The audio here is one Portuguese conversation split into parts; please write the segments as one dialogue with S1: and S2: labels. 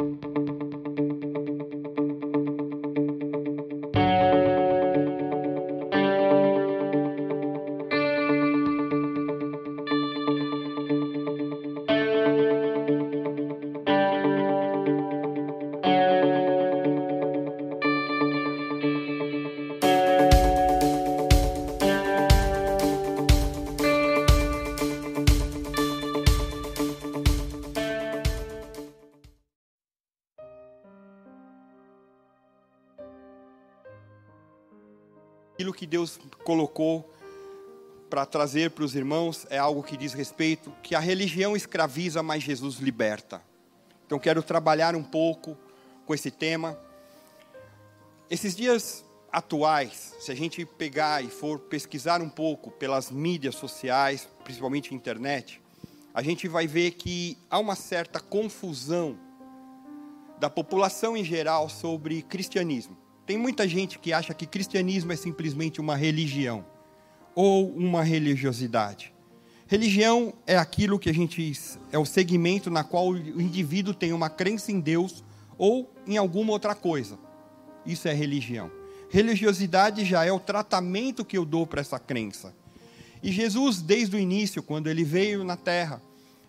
S1: Aquilo que Deus colocou para trazer para os irmãos é algo que diz respeito que a religião escraviza, mas Jesus liberta. Então quero trabalhar um pouco com esse tema. Esses dias atuais, se a gente pegar e for pesquisar um pouco pelas mídias sociais, principalmente internet, a gente vai ver que há uma certa confusão da população em geral sobre cristianismo. Tem muita gente que acha que cristianismo é simplesmente uma religião ou uma religiosidade. Religião é aquilo que a gente é o segmento na qual o indivíduo tem uma crença em Deus ou em alguma outra coisa. Isso é religião. Religiosidade já é o tratamento que eu dou para essa crença. E Jesus, desde o início, quando ele veio na terra,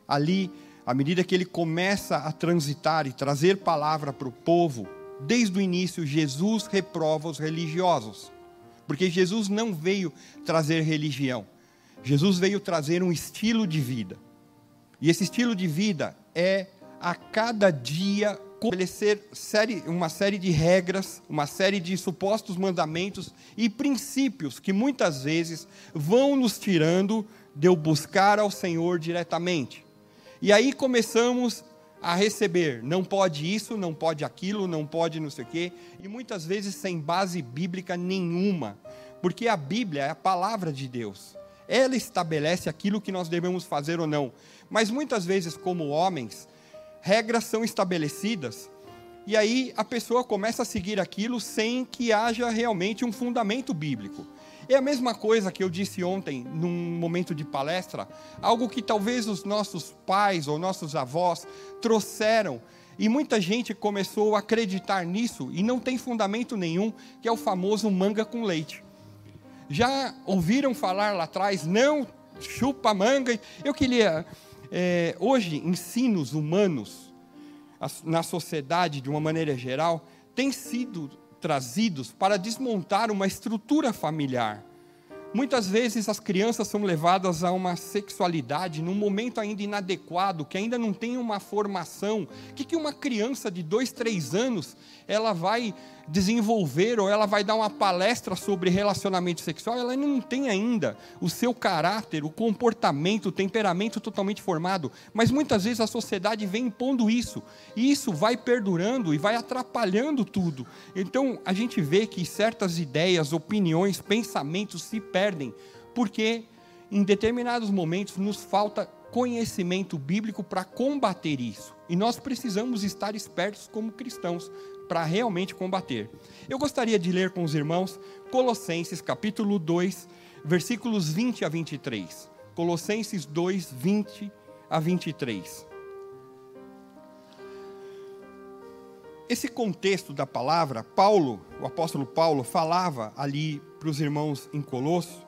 S1: ali, à medida que ele começa a transitar e trazer palavra para o povo, desde o início, Jesus reprova os religiosos. Porque Jesus não veio trazer religião. Jesus veio trazer um estilo de vida. E esse estilo de vida é a cada dia estabelecer série, uma série de regras, uma série de supostos mandamentos e princípios que muitas vezes vão nos tirando de eu buscar ao Senhor diretamente. E aí começamos a receber. Não pode isso, não pode aquilo, não pode não sei o quê. E muitas vezes sem base bíblica nenhuma. Porque a Bíblia é a palavra de Deus. Ela estabelece aquilo que nós devemos fazer ou não. Mas muitas vezes, como homens, regras são estabelecidas. E aí a pessoa começa a seguir aquilo sem que haja realmente um fundamento bíblico. É a mesma coisa que eu disse ontem, num momento de palestra, algo que talvez os nossos pais ou nossos avós trouxeram e muita gente começou a acreditar nisso e não tem fundamento nenhum, que é o famoso manga com leite. Já ouviram falar lá atrás, não chupa manga? Eu queria, é, hoje, ensinos humanos na sociedade, de uma maneira geral, têm sido trazidos para desmontar uma estrutura familiar. Muitas vezes as crianças são levadas a uma sexualidade num momento ainda inadequado, que ainda não tem uma formação. O que, que uma criança de dois, três anos ela vai desenvolver ou ela vai dar uma palestra sobre relacionamento sexual, ela não tem ainda o seu caráter, o comportamento, o temperamento totalmente formado. Mas muitas vezes a sociedade vem impondo isso, e isso vai perdurando e vai atrapalhando tudo. Então a gente vê que certas ideias, opiniões, pensamentos se perdem, porque em determinados momentos nos falta conhecimento bíblico para combater isso. E nós precisamos estar espertos como cristãos para realmente combater. Eu gostaria de ler com os irmãos Colossenses capítulo 2, versículos 20 a 23. Colossenses 2, 20 a 23. Esse contexto da palavra, Paulo, o apóstolo Paulo, falava ali para os irmãos em Colosso,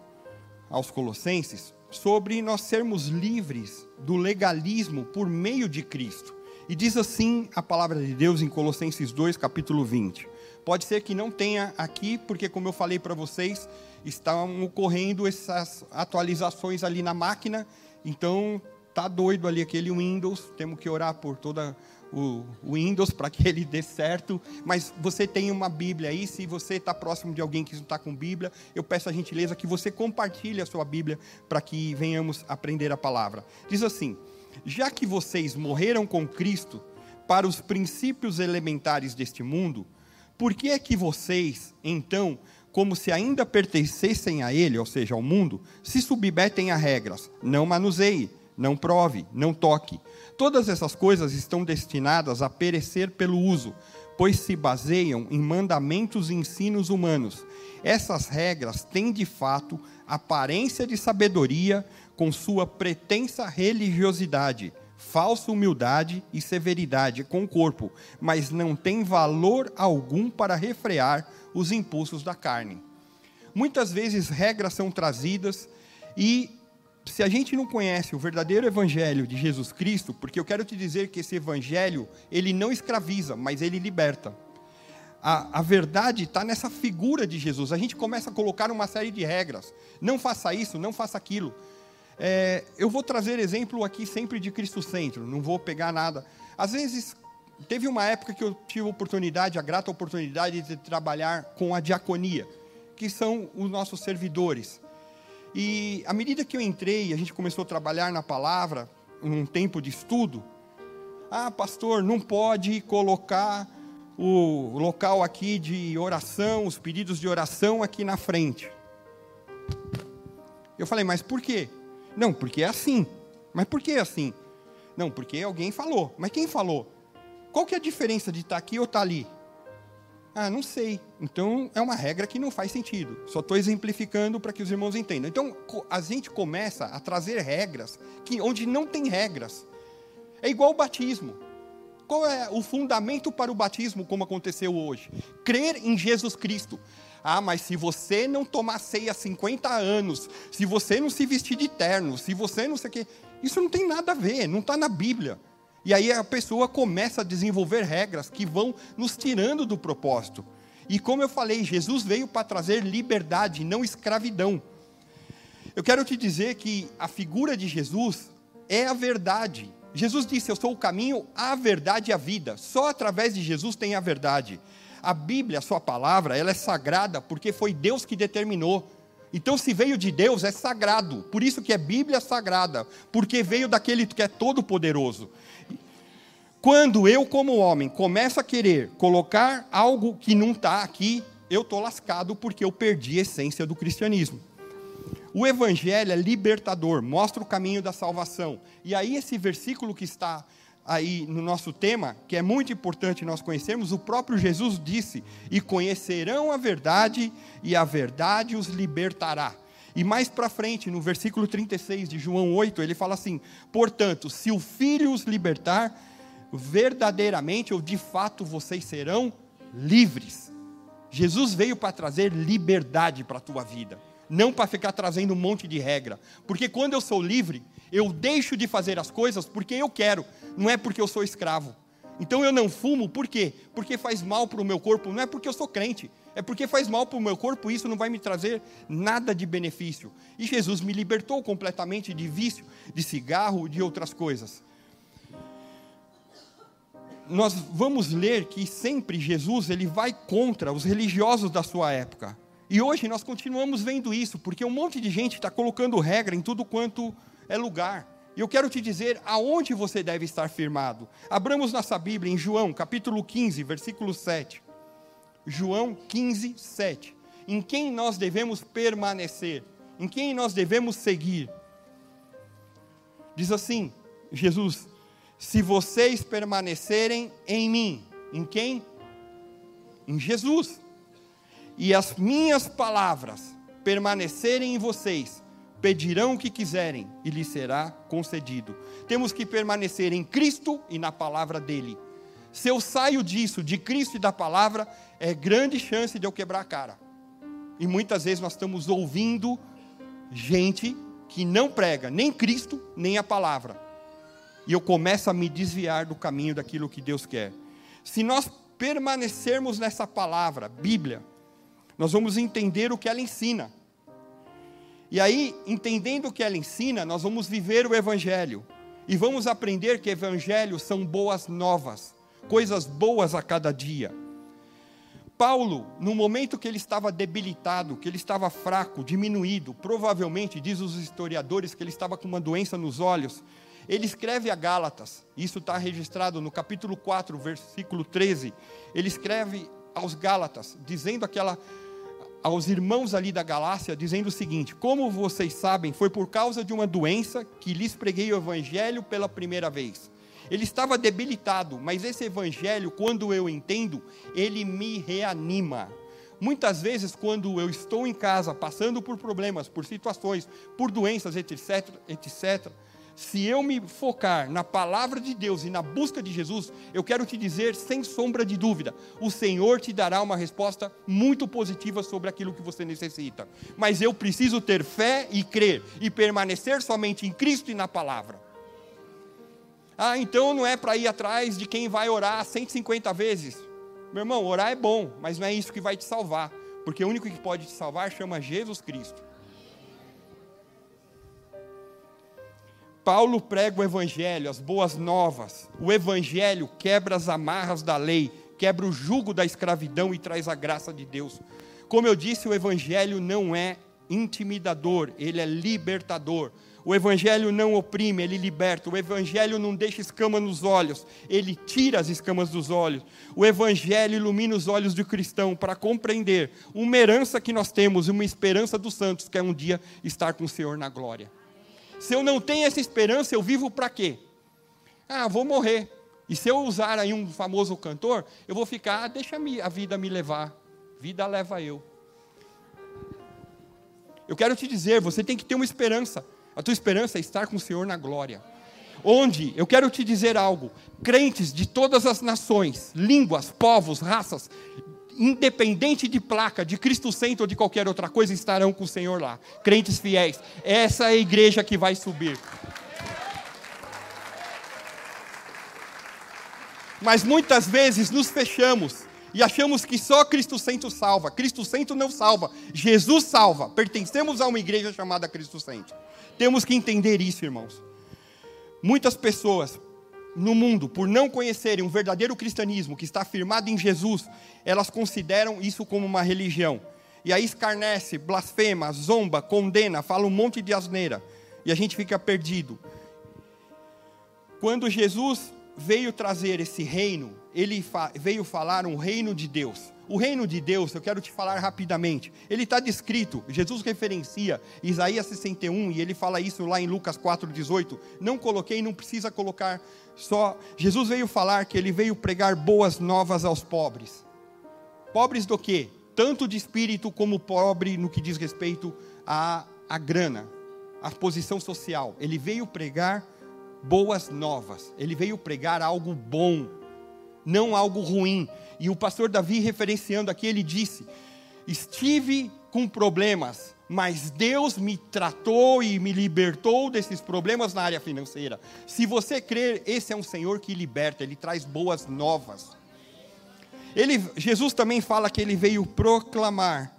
S1: aos Colossenses, sobre nós sermos livres do legalismo por meio de Cristo. E diz assim a palavra de Deus em Colossenses 2, capítulo 20. Pode ser que não tenha aqui, porque, como eu falei para vocês, estão ocorrendo essas atualizações ali na máquina, então tá doido ali aquele Windows, temos que orar por toda o Windows para que ele dê certo, mas você tem uma Bíblia aí, se você está próximo de alguém que não está com Bíblia, eu peço a gentileza que você compartilhe a sua Bíblia para que venhamos aprender a palavra. Diz assim: já que vocês morreram com Cristo para os princípios elementares deste mundo, por que é que vocês, então, como se ainda pertencessem a ele, ou seja, ao mundo, se submetem a regras? Não manuseie, não prove, não toque. Todas essas coisas estão destinadas a perecer pelo uso, pois se baseiam em mandamentos e ensinos humanos. Essas regras têm de fato aparência de sabedoria, com sua pretensa religiosidade, falsa humildade e severidade com o corpo, mas não tem valor algum para refrear os impulsos da carne. Muitas vezes regras são trazidas e se a gente não conhece o verdadeiro evangelho de Jesus Cristo, porque eu quero te dizer que esse evangelho, ele não escraviza, mas ele liberta. A, a verdade está nessa figura de Jesus. A gente começa a colocar uma série de regras. Não faça isso, não faça aquilo. É, eu vou trazer exemplo aqui sempre de Cristo Centro, não vou pegar nada. Às vezes, teve uma época que eu tive a oportunidade, a grata oportunidade de trabalhar com a diaconia, que são os nossos servidores. E à medida que eu entrei, a gente começou a trabalhar na palavra, num tempo de estudo. Ah, pastor, não pode colocar o local aqui de oração, os pedidos de oração aqui na frente. Eu falei, mas por quê? Não, porque é assim. Mas por que é assim? Não, porque alguém falou. Mas quem falou? Qual que é a diferença de estar aqui ou estar ali? Ah, não sei. Então é uma regra que não faz sentido. Só estou exemplificando para que os irmãos entendam. Então a gente começa a trazer regras que onde não tem regras. É igual o batismo. Qual é o fundamento para o batismo, como aconteceu hoje? Crer em Jesus Cristo. Ah, mas se você não tomar ceia há 50 anos, se você não se vestir de terno, se você não sei o quê, isso não tem nada a ver, não está na Bíblia. E aí a pessoa começa a desenvolver regras que vão nos tirando do propósito. E como eu falei, Jesus veio para trazer liberdade, não escravidão. Eu quero te dizer que a figura de Jesus é a verdade. Jesus disse: Eu sou o caminho, a verdade e a vida. Só através de Jesus tem a verdade. A Bíblia, a sua palavra, ela é sagrada porque foi Deus que determinou. Então, se veio de Deus, é sagrado. Por isso que é Bíblia sagrada, porque veio daquele que é todo poderoso. Quando eu, como homem, começo a querer colocar algo que não está aqui, eu estou lascado porque eu perdi a essência do cristianismo. O evangelho é libertador, mostra o caminho da salvação. E aí, esse versículo que está aí no nosso tema, que é muito importante nós conhecermos, o próprio Jesus disse: E conhecerão a verdade, e a verdade os libertará. E mais para frente, no versículo 36 de João 8, ele fala assim: Portanto, se o Filho os libertar, verdadeiramente ou de fato vocês serão livres. Jesus veio para trazer liberdade para a tua vida, não para ficar trazendo um monte de regra. Porque quando eu sou livre, eu deixo de fazer as coisas porque eu quero, não é porque eu sou escravo. Então eu não fumo, por quê? Porque faz mal para o meu corpo, não é porque eu sou crente, é porque faz mal para o meu corpo e isso não vai me trazer nada de benefício. E Jesus me libertou completamente de vício, de cigarro, de outras coisas nós vamos ler que sempre Jesus ele vai contra os religiosos da sua época. E hoje nós continuamos vendo isso, porque um monte de gente está colocando regra em tudo quanto é lugar. E eu quero te dizer aonde você deve estar firmado. Abramos nossa Bíblia em João, capítulo 15, versículo 7. João 15, 7. Em quem nós devemos permanecer? Em quem nós devemos seguir? Diz assim: Jesus, se vocês permanecerem em mim. Em quem? Em Jesus. E as minhas palavras permanecerem em vocês, pedirão o que quiserem e lhes será concedido. Temos que permanecer em Cristo e na palavra dele. Se eu saio disso, de Cristo e da palavra, é grande chance de eu quebrar a cara. E muitas vezes nós estamos ouvindo gente que não prega nem Cristo, nem a palavra e eu começo a me desviar do caminho daquilo que Deus quer. Se nós permanecermos nessa palavra, Bíblia, nós vamos entender o que ela ensina. E aí, entendendo o que ela ensina, nós vamos viver o Evangelho. E vamos aprender que Evangelhos são boas novas, coisas boas a cada dia. Paulo, no momento que ele estava debilitado, que ele estava fraco, diminuído, provavelmente, diz os historiadores, que ele estava com uma doença nos olhos, ele escreve a Gálatas, isso está registrado no capítulo 4, versículo 13. Ele escreve aos Gálatas, dizendo aquela aos irmãos ali da Galácia, dizendo o seguinte: Como vocês sabem, foi por causa de uma doença que lhes preguei o evangelho pela primeira vez. Ele estava debilitado, mas esse evangelho, quando eu entendo, ele me reanima. Muitas vezes, quando eu estou em casa, passando por problemas, por situações, por doenças, etc., etc., Se eu me focar na palavra de Deus e na busca de Jesus, eu quero te dizer, sem sombra de dúvida, o Senhor te dará uma resposta muito positiva sobre aquilo que você necessita. Mas eu preciso ter fé e crer e permanecer somente em Cristo e na palavra. Ah, então não é para ir atrás de quem vai orar 150 vezes. Meu irmão, orar é bom, mas não é isso que vai te salvar, porque o único que pode te salvar chama Jesus Cristo. Paulo prega o Evangelho, as boas novas. O Evangelho quebra as amarras da lei, quebra o jugo da escravidão e traz a graça de Deus. Como eu disse, o Evangelho não é intimidador, ele é libertador. O Evangelho não oprime, ele liberta. O Evangelho não deixa escama nos olhos, ele tira as escamas dos olhos. O Evangelho ilumina os olhos do cristão para compreender uma herança que nós temos, uma esperança dos santos, que é um dia estar com o Senhor na glória. Se eu não tenho essa esperança, eu vivo para quê? Ah, vou morrer. E se eu usar aí um famoso cantor, eu vou ficar, ah, deixa a vida me levar. Vida leva eu. Eu quero te dizer, você tem que ter uma esperança. A tua esperança é estar com o Senhor na glória. Onde, eu quero te dizer algo, crentes de todas as nações, línguas, povos, raças, independente de placa, de Cristo Centro ou de qualquer outra coisa, estarão com o Senhor lá. Crentes fiéis. Essa é a igreja que vai subir. Mas muitas vezes nos fechamos e achamos que só Cristo Santo salva. Cristo Santo não salva. Jesus salva. Pertencemos a uma igreja chamada Cristo Santo. Temos que entender isso, irmãos. Muitas pessoas no mundo, por não conhecerem um verdadeiro cristianismo que está firmado em Jesus, elas consideram isso como uma religião. E aí escarnece, blasfema, zomba, condena, fala um monte de asneira. E a gente fica perdido. Quando Jesus veio trazer esse reino, ele veio falar um reino de Deus. O reino de Deus, eu quero te falar rapidamente. Ele está descrito, Jesus referencia Isaías 61 e ele fala isso lá em Lucas 4,18. Não coloquei, não precisa colocar só. Jesus veio falar que ele veio pregar boas novas aos pobres. Pobres do quê? Tanto de espírito como pobre no que diz respeito à, à grana, à posição social. Ele veio pregar boas novas. Ele veio pregar algo bom, não algo ruim. E o pastor Davi, referenciando aqui, ele disse: Estive com problemas, mas Deus me tratou e me libertou desses problemas na área financeira. Se você crer, esse é um Senhor que liberta, ele traz boas novas. Ele, Jesus também fala que ele veio proclamar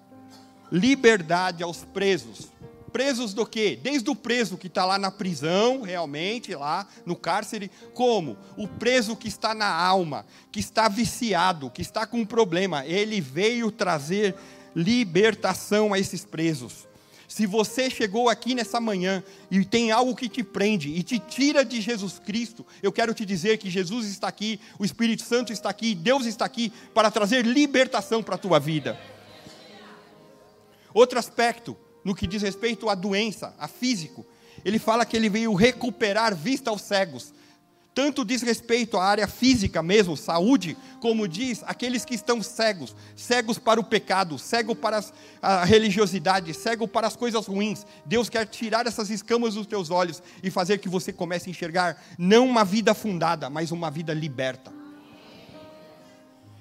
S1: liberdade aos presos. Presos do quê? Desde o preso que está lá na prisão, realmente, lá no cárcere, como o preso que está na alma, que está viciado, que está com um problema. Ele veio trazer libertação a esses presos. Se você chegou aqui nessa manhã e tem algo que te prende e te tira de Jesus Cristo, eu quero te dizer que Jesus está aqui, o Espírito Santo está aqui, Deus está aqui para trazer libertação para a tua vida. Outro aspecto, no que diz respeito à doença, a físico. Ele fala que ele veio recuperar vista aos cegos. Tanto diz respeito à área física mesmo, saúde, como diz aqueles que estão cegos, cegos para o pecado, cego para a religiosidade, cego para as coisas ruins. Deus quer tirar essas escamas dos teus olhos e fazer que você comece a enxergar não uma vida fundada, mas uma vida liberta.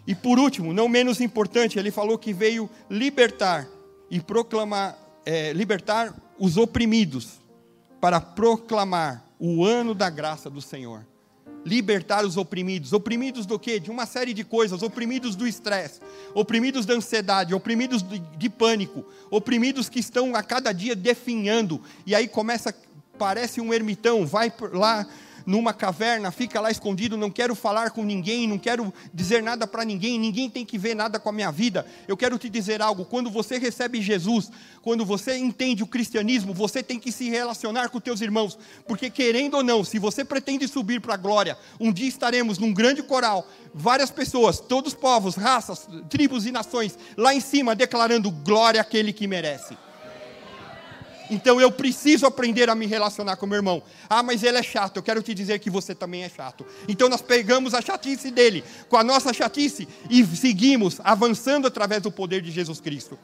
S1: E por último, não menos importante, ele falou que veio libertar e proclamar é, libertar os oprimidos, para proclamar o ano da graça do Senhor. Libertar os oprimidos. Oprimidos do quê? De uma série de coisas. Oprimidos do estresse, oprimidos da ansiedade, oprimidos de, de pânico, oprimidos que estão a cada dia definhando. E aí começa, parece um ermitão, vai lá numa caverna, fica lá escondido, não quero falar com ninguém, não quero dizer nada para ninguém, ninguém tem que ver nada com a minha vida. Eu quero te dizer algo: quando você recebe Jesus, quando você entende o cristianismo, você tem que se relacionar com teus irmãos, porque querendo ou não, se você pretende subir para a glória, um dia estaremos num grande coral, várias pessoas, todos povos, raças, tribos e nações, lá em cima declarando glória àquele que merece. Então eu preciso aprender a me relacionar com meu irmão. Ah, mas ele é chato. Eu quero te dizer que você também é chato. Então nós pegamos a chatice dele com a nossa chatice e seguimos avançando através do poder de Jesus Cristo.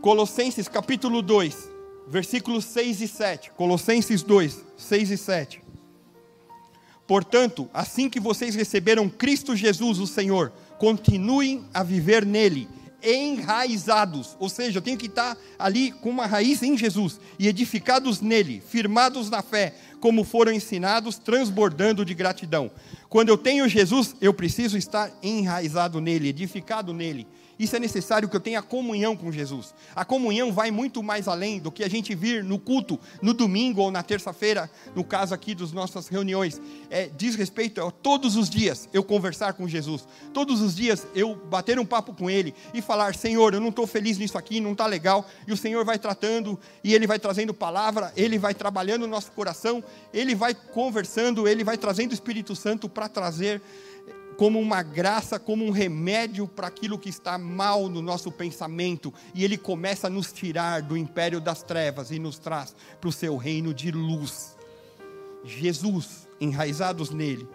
S1: Colossenses capítulo 2, versículos 6 e 7. Colossenses 2, 6 e 7. Portanto, assim que vocês receberam Cristo Jesus, o Senhor, continuem a viver nele, enraizados. Ou seja, eu tenho que estar ali com uma raiz em Jesus e edificados nele, firmados na fé, como foram ensinados, transbordando de gratidão. Quando eu tenho Jesus, eu preciso estar enraizado nele, edificado nele. Isso é necessário que eu tenha comunhão com Jesus. A comunhão vai muito mais além do que a gente vir no culto, no domingo ou na terça-feira, no caso aqui das nossas reuniões. É, diz respeito a todos os dias eu conversar com Jesus. Todos os dias eu bater um papo com Ele e falar: Senhor, eu não estou feliz nisso aqui, não está legal. E o Senhor vai tratando, e Ele vai trazendo palavra, Ele vai trabalhando o nosso coração, Ele vai conversando, Ele vai trazendo o Espírito Santo para trazer como uma graça, como um remédio para aquilo que está mal no nosso pensamento, e Ele começa a nos tirar do império das trevas e nos traz para o seu reino de luz. Jesus, enraizados nele.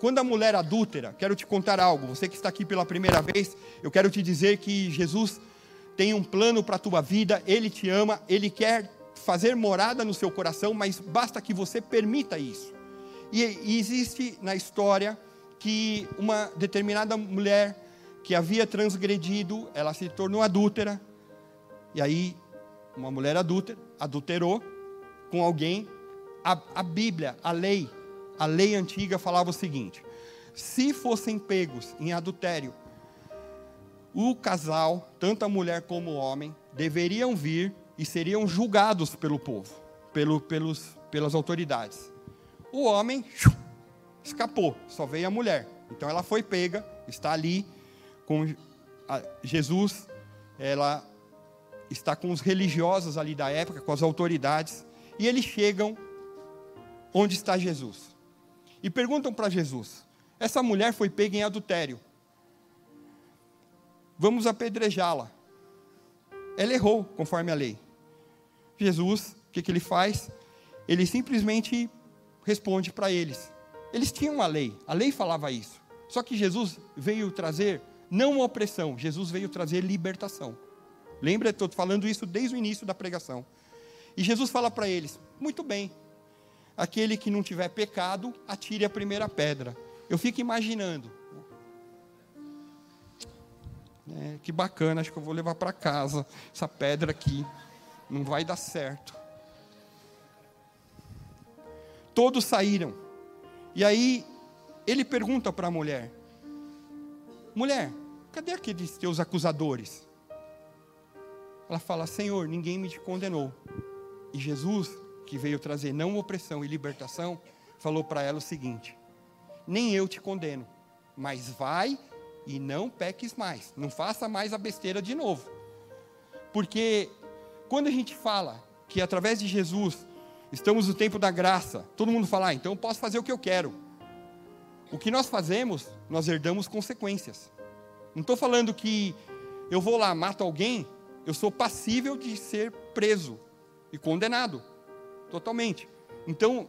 S1: Quando a mulher adúltera, quero te contar algo, você que está aqui pela primeira vez, eu quero te dizer que Jesus tem um plano para a tua vida, Ele te ama, Ele quer fazer morada no seu coração, mas basta que você permita isso. E, existe na história que uma determinada mulher que havia transgredido, ela se tornou adúltera. E aí, uma mulher adúltera, adulterou com alguém. A, a Bíblia, a lei, a lei antiga falava o seguinte: se fossem pegos em adultério, o casal, tanto a mulher como o homem, deveriam vir e seriam julgados pelo povo, pelo, pelos, pelas autoridades. O homem escapou, só veio a mulher. Então ela foi pega, está ali com Jesus, ela está com os religiosos ali da época, com as autoridades, e eles chegam onde está Jesus. E perguntam para Jesus: essa mulher foi pega em adultério. Vamos apedrejá-la. Ela errou, conforme a lei. Jesus, o que, que ele faz? Ele simplesmente responde para eles: eles tinham a lei, a lei falava isso. Só que Jesus veio trazer não opressão, Jesus veio trazer libertação. Lembra, estou falando isso desde o início da pregação. E Jesus fala para eles: muito bem, aquele que não tiver pecado, atire a primeira pedra. Eu fico imaginando. É, que bacana, acho que eu vou levar para casa essa pedra aqui. Não vai dar certo. Todos saíram. E aí ele pergunta para a mulher: Mulher, cadê aqueles teus acusadores? Ela fala: Senhor, ninguém me condenou. E Jesus, que veio trazer não opressão e libertação, falou para ela o seguinte: Nem eu te condeno, mas vai e não peques mais. Não faça mais a besteira de novo. Porque quando a gente fala que através de Jesus Estamos no tempo da graça. Todo mundo fala, ah, então eu posso fazer o que eu quero. O que nós fazemos, nós herdamos consequências. Não estou falando que eu vou lá, mato alguém, eu sou passível de ser preso e condenado. Totalmente. Então,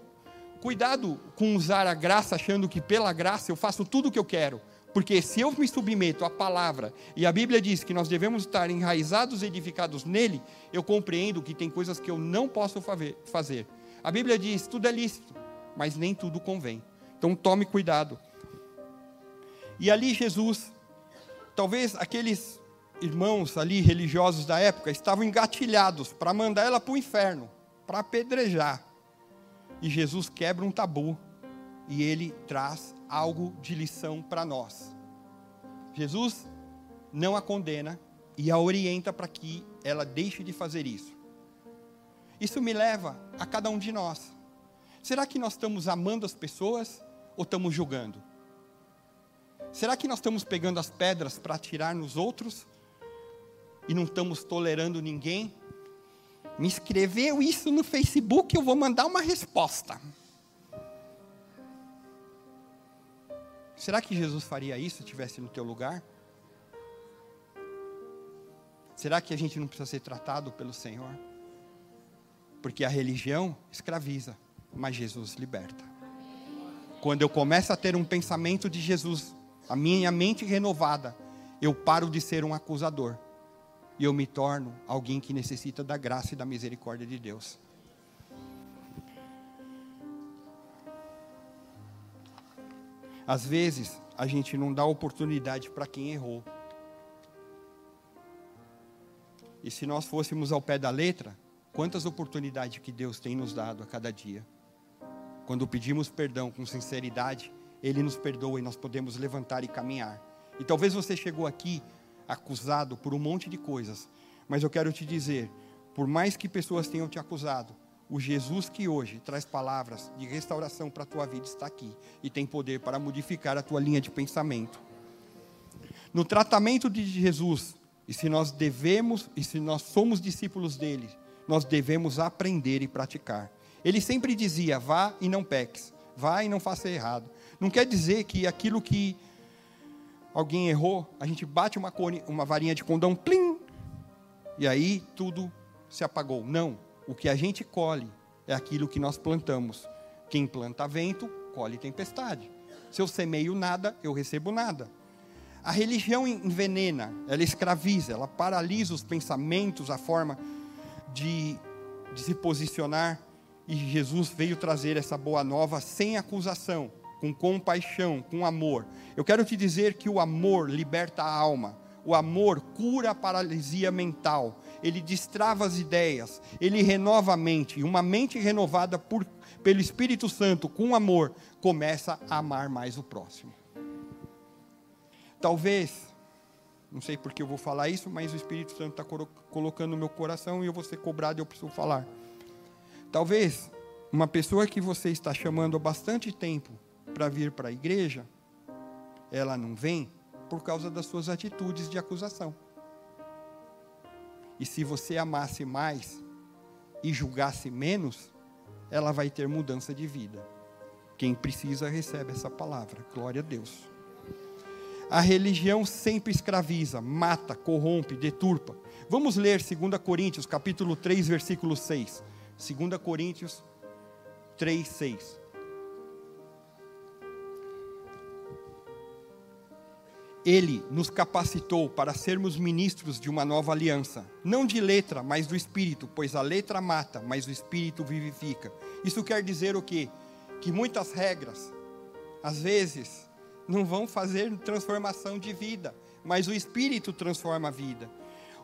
S1: cuidado com usar a graça achando que pela graça eu faço tudo o que eu quero. Porque se eu me submeto à palavra, e a Bíblia diz que nós devemos estar enraizados e edificados nele, eu compreendo que tem coisas que eu não posso fazer. A Bíblia diz: tudo é lícito, mas nem tudo convém. Então tome cuidado. E ali Jesus, talvez aqueles irmãos ali religiosos da época estavam engatilhados para mandar ela para o inferno, para apedrejar. E Jesus quebra um tabu e ele traz algo de lição para nós. Jesus não a condena e a orienta para que ela deixe de fazer isso. Isso me leva a cada um de nós. Será que nós estamos amando as pessoas ou estamos julgando? Será que nós estamos pegando as pedras para atirar nos outros e não estamos tolerando ninguém? Me escreveu isso no Facebook, eu vou mandar uma resposta. Será que Jesus faria isso se estivesse no teu lugar? Será que a gente não precisa ser tratado pelo Senhor? Porque a religião escraviza, mas Jesus liberta. Quando eu começo a ter um pensamento de Jesus, a minha mente renovada, eu paro de ser um acusador. e eu me torno alguém que necessita da graça e da misericórdia de Deus. Às vezes, a gente não dá oportunidade para quem errou. E se nós fôssemos ao pé da letra, quantas oportunidades que Deus tem nos dado a cada dia. Quando pedimos perdão com sinceridade, Ele nos perdoa e nós podemos levantar e caminhar. E talvez você chegou aqui acusado por um monte de coisas, mas eu quero te dizer, por mais que pessoas tenham te acusado, o Jesus que hoje traz palavras de restauração para a tua vida está aqui e tem poder para modificar a tua linha de pensamento. No tratamento de Jesus, e se nós devemos, e se nós somos discípulos dele, nós devemos aprender e praticar. Ele sempre dizia: vá e não peques, vá e não faça errado. Não quer dizer que aquilo que alguém errou, a gente bate uma, uma varinha de condão, plim, e aí tudo se apagou. Não o que a gente colhe é aquilo que nós plantamos. Quem planta vento, colhe tempestade. Se eu semeio nada, eu recebo nada. A religião envenena, ela escraviza, ela paralisa os pensamentos, a forma de, de se posicionar. E Jesus veio trazer essa boa nova sem acusação, com compaixão, com amor. Eu quero te dizer que o amor liberta a alma, o amor cura a paralisia mental, ele destrava as ideias, ele renova a mente, e uma mente renovada por, pelo Espírito Santo, com amor, começa a amar mais o próximo. Talvez, não sei porque eu vou falar isso, mas o Espírito Santo está colocando no meu coração e eu vou ser cobrado e eu preciso falar. Talvez uma pessoa que você está chamando há bastante tempo para vir para a igreja, ela não vem por causa das suas atitudes de acusação. E se você amasse mais e julgasse menos, ela vai ter mudança de vida. Quem precisa recebe essa palavra. Glória a Deus. A religião sempre escraviza, mata, corrompe, deturpa. Vamos ler 2 Coríntios, capítulo 3, versículo 6. 2 Coríntios 3, 6. Ele nos capacitou para sermos ministros de uma nova aliança, não de letra, mas do espírito, pois a letra mata, mas o espírito vivifica. Isso quer dizer o quê? Que muitas regras, às vezes, não vão fazer transformação de vida, mas o espírito transforma a vida.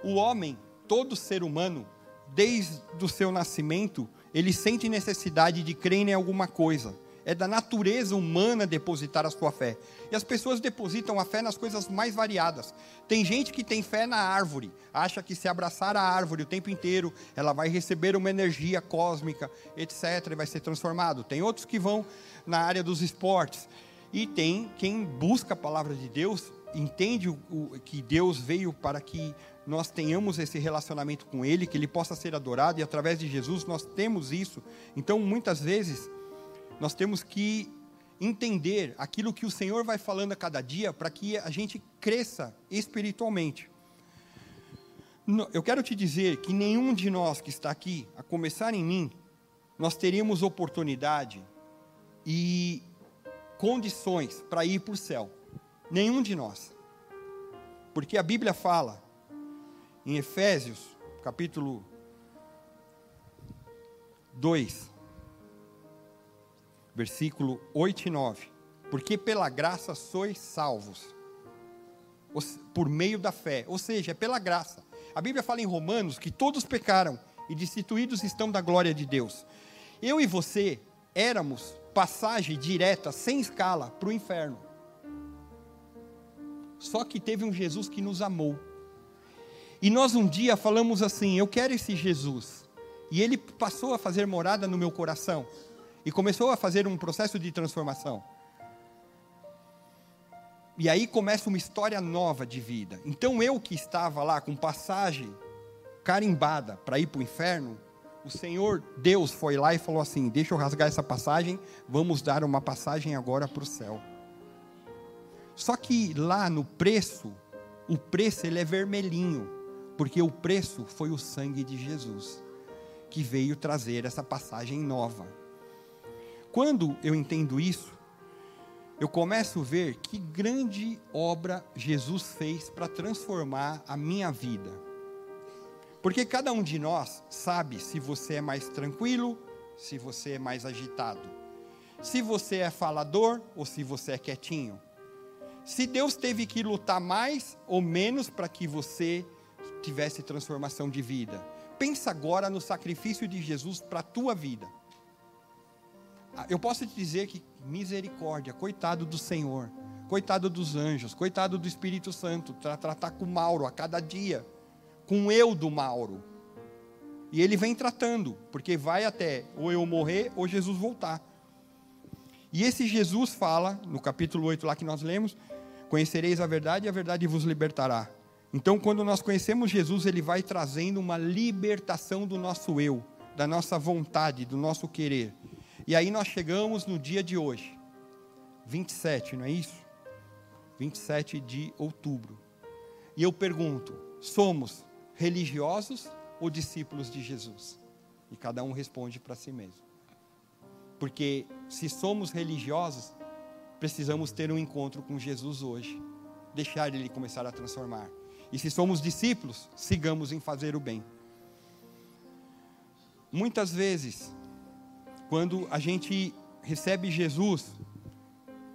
S1: O homem, todo ser humano, desde o seu nascimento, ele sente necessidade de crer em alguma coisa é da natureza humana depositar a sua fé. E as pessoas depositam a fé nas coisas mais variadas. Tem gente que tem fé na árvore, acha que se abraçar a árvore o tempo inteiro, ela vai receber uma energia cósmica, etc., e vai ser transformado. Tem outros que vão na área dos esportes. E tem quem busca a palavra de Deus, entende o, o, que Deus veio para que nós tenhamos esse relacionamento com Ele, que Ele possa ser adorado, e através de Jesus nós temos isso. Então, muitas vezes, nós temos que entender aquilo que o Senhor vai falando a cada dia para que a gente cresça espiritualmente. Eu quero te dizer que nenhum de nós que está aqui, a começar em mim, nós teríamos oportunidade e condições para ir para o céu. Nenhum de nós. Porque a Bíblia fala em Efésios, capítulo 2, versículo 8 e 9. Porque pela graça sois salvos, por meio da fé, ou seja, é pela graça. A Bíblia fala em Romanos que todos pecaram e destituídos estão da glória de Deus. Eu e você éramos passagem direta, sem escala, para o inferno. Só que teve um Jesus que nos amou. E nós um dia falamos assim: Eu quero esse Jesus. E ele passou a fazer morada no meu coração e começou a fazer um processo de transformação. E aí começa uma história nova de vida. Então eu que estava lá com passagem carimbada para ir para o inferno, o Senhor Deus foi lá e falou assim: Deixa eu rasgar essa passagem, vamos dar uma passagem agora para o céu. Só que lá no preço, o preço ele é vermelhinho, porque o preço foi o sangue de Jesus que veio trazer essa passagem nova. Quando eu entendo isso, eu começo a ver que grande obra Jesus fez para transformar a minha vida. Porque cada um de nós sabe se você é mais tranquilo, se você é mais agitado, se você é falador ou se você é quietinho. Se Deus teve que lutar mais ou menos para que você tivesse transformação de vida. Pensa agora no sacrifício de Jesus para a tua vida. Ah, eu posso te dizer que misericórdia, coitado do Senhor, coitado dos anjos, coitado do Espírito Santo, para tratar com Mauro a cada dia, com eu do Mauro. E ele vem tratando, porque vai até ou eu morrer ou Jesus voltar. E esse Jesus fala, no capítulo 8 lá que nós lemos, conhecereis a verdade e a verdade vos libertará. Então, quando nós conhecemos Jesus, ele vai trazendo uma libertação do nosso eu, da nossa vontade, do nosso querer. E aí nós chegamos no dia de hoje, 27, não é isso? 27 de outubro. E eu pergunto: somos religiosos ou discípulos de Jesus? E cada um responde para si mesmo. Porque se somos religiosos, precisamos ter um encontro com Jesus hoje, deixar ele começar a transformar. E se somos discípulos, sigamos em fazer o bem. Muitas vezes quando a gente recebe Jesus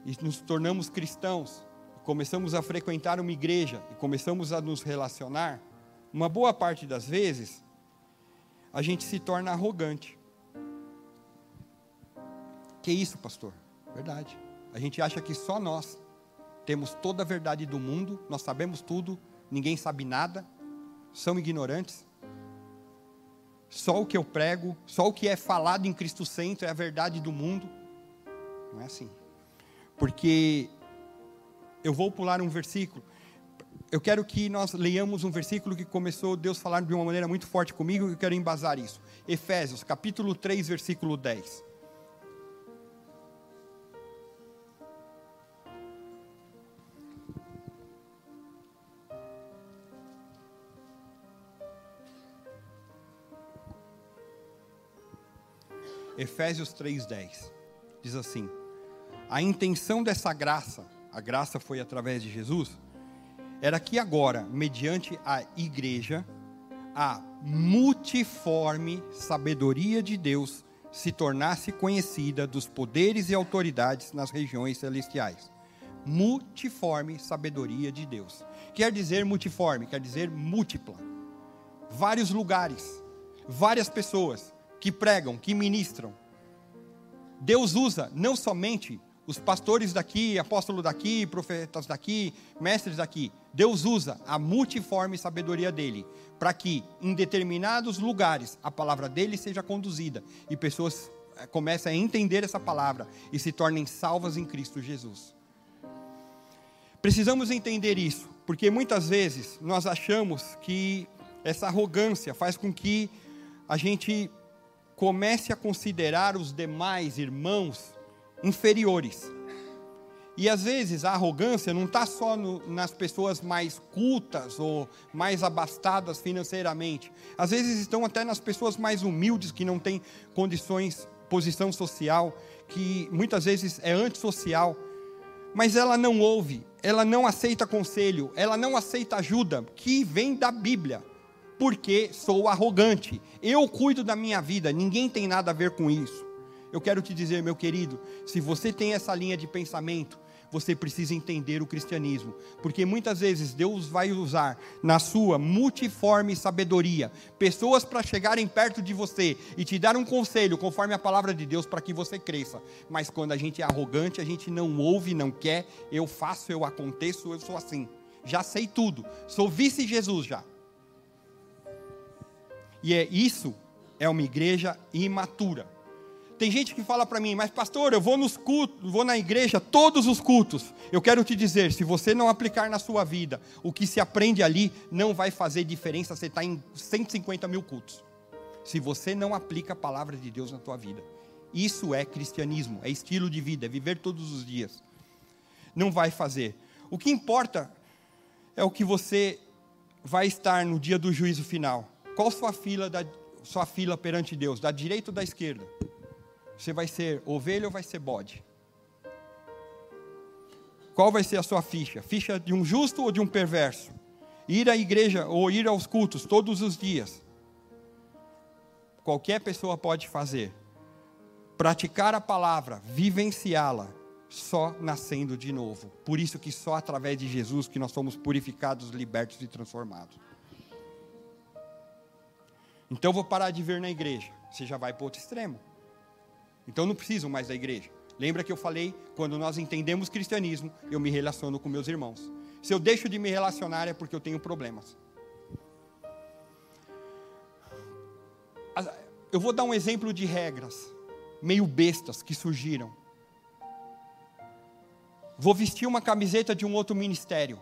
S1: e nos tornamos cristãos, começamos a frequentar uma igreja e começamos a nos relacionar, uma boa parte das vezes, a gente se torna arrogante. Que isso, pastor? Verdade. A gente acha que só nós temos toda a verdade do mundo, nós sabemos tudo, ninguém sabe nada, são ignorantes. Só o que eu prego, só o que é falado em Cristo Centro é a verdade do mundo. Não é assim. Porque eu vou pular um versículo. Eu quero que nós leiamos um versículo que começou Deus falar de uma maneira muito forte comigo e eu quero embasar isso. Efésios, capítulo 3, versículo 10. Efésios 3:10. Diz assim: A intenção dessa graça, a graça foi através de Jesus, era que agora, mediante a igreja, a multiforme sabedoria de Deus se tornasse conhecida dos poderes e autoridades nas regiões celestiais. Multiforme sabedoria de Deus. Quer dizer multiforme, quer dizer múltipla. Vários lugares, várias pessoas, que pregam, que ministram. Deus usa não somente os pastores daqui, apóstolos daqui, profetas daqui, mestres daqui. Deus usa a multiforme sabedoria dele para que em determinados lugares a palavra dele seja conduzida e pessoas eh, comecem a entender essa palavra e se tornem salvas em Cristo Jesus. Precisamos entender isso, porque muitas vezes nós achamos que essa arrogância faz com que a gente comece a considerar os demais irmãos inferiores. E às vezes a arrogância não está só no, nas pessoas mais cultas ou mais abastadas financeiramente. Às vezes estão até nas pessoas mais humildes que não têm condições, posição social, que muitas vezes é antissocial. Mas ela não ouve, ela não aceita conselho, ela não aceita ajuda, que vem da Bíblia porque sou arrogante. Eu cuido da minha vida, ninguém tem nada a ver com isso. Eu quero te dizer, meu querido, se você tem essa linha de pensamento, você precisa entender o cristianismo, porque muitas vezes Deus vai usar na sua multiforme sabedoria pessoas para chegarem perto de você e te dar um conselho conforme a palavra de Deus para que você cresça. Mas quando a gente é arrogante, a gente não ouve, não quer, eu faço, eu aconteço, eu sou assim. Já sei tudo. Sou vice Jesus já. E é isso é uma igreja imatura. Tem gente que fala para mim, mas pastor, eu vou nos cultos, vou na igreja todos os cultos. Eu quero te dizer, se você não aplicar na sua vida, o que se aprende ali não vai fazer diferença. Você está em 150 mil cultos. Se você não aplica a palavra de Deus na tua vida, isso é cristianismo, é estilo de vida, é viver todos os dias. Não vai fazer. O que importa é o que você vai estar no dia do juízo final. Qual sua fila, da, sua fila perante Deus? Da direita ou da esquerda? Você vai ser ovelha ou vai ser bode? Qual vai ser a sua ficha? Ficha de um justo ou de um perverso? Ir à igreja ou ir aos cultos todos os dias. Qualquer pessoa pode fazer. Praticar a palavra, vivenciá-la, só nascendo de novo. Por isso que só através de Jesus que nós somos purificados, libertos e transformados. Então eu vou parar de vir na igreja. Você já vai para outro extremo. Então não preciso mais da igreja. Lembra que eu falei, quando nós entendemos cristianismo, eu me relaciono com meus irmãos. Se eu deixo de me relacionar é porque eu tenho problemas. Eu vou dar um exemplo de regras meio bestas que surgiram. Vou vestir uma camiseta de um outro ministério.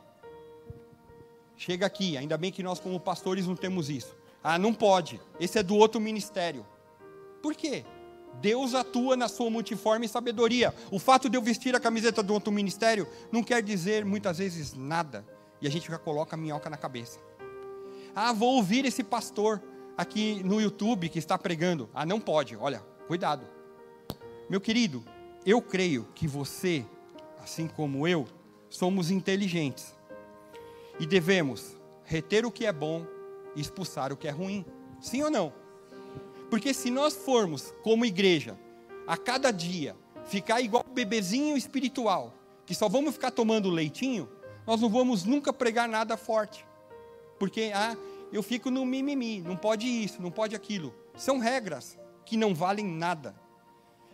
S1: Chega aqui, ainda bem que nós, como pastores, não temos isso. Ah, não pode, esse é do outro ministério. Por quê? Deus atua na sua multiforme sabedoria. O fato de eu vestir a camiseta do outro ministério não quer dizer muitas vezes nada. E a gente já coloca a minhoca na cabeça. Ah, vou ouvir esse pastor aqui no YouTube que está pregando. Ah, não pode. Olha, cuidado. Meu querido, eu creio que você, assim como eu, somos inteligentes. E devemos reter o que é bom expulsar o que é ruim. Sim ou não? Porque se nós formos, como igreja, a cada dia, ficar igual bebezinho espiritual, que só vamos ficar tomando leitinho, nós não vamos nunca pregar nada forte. Porque, ah, eu fico no mimimi, não pode isso, não pode aquilo. São regras que não valem nada.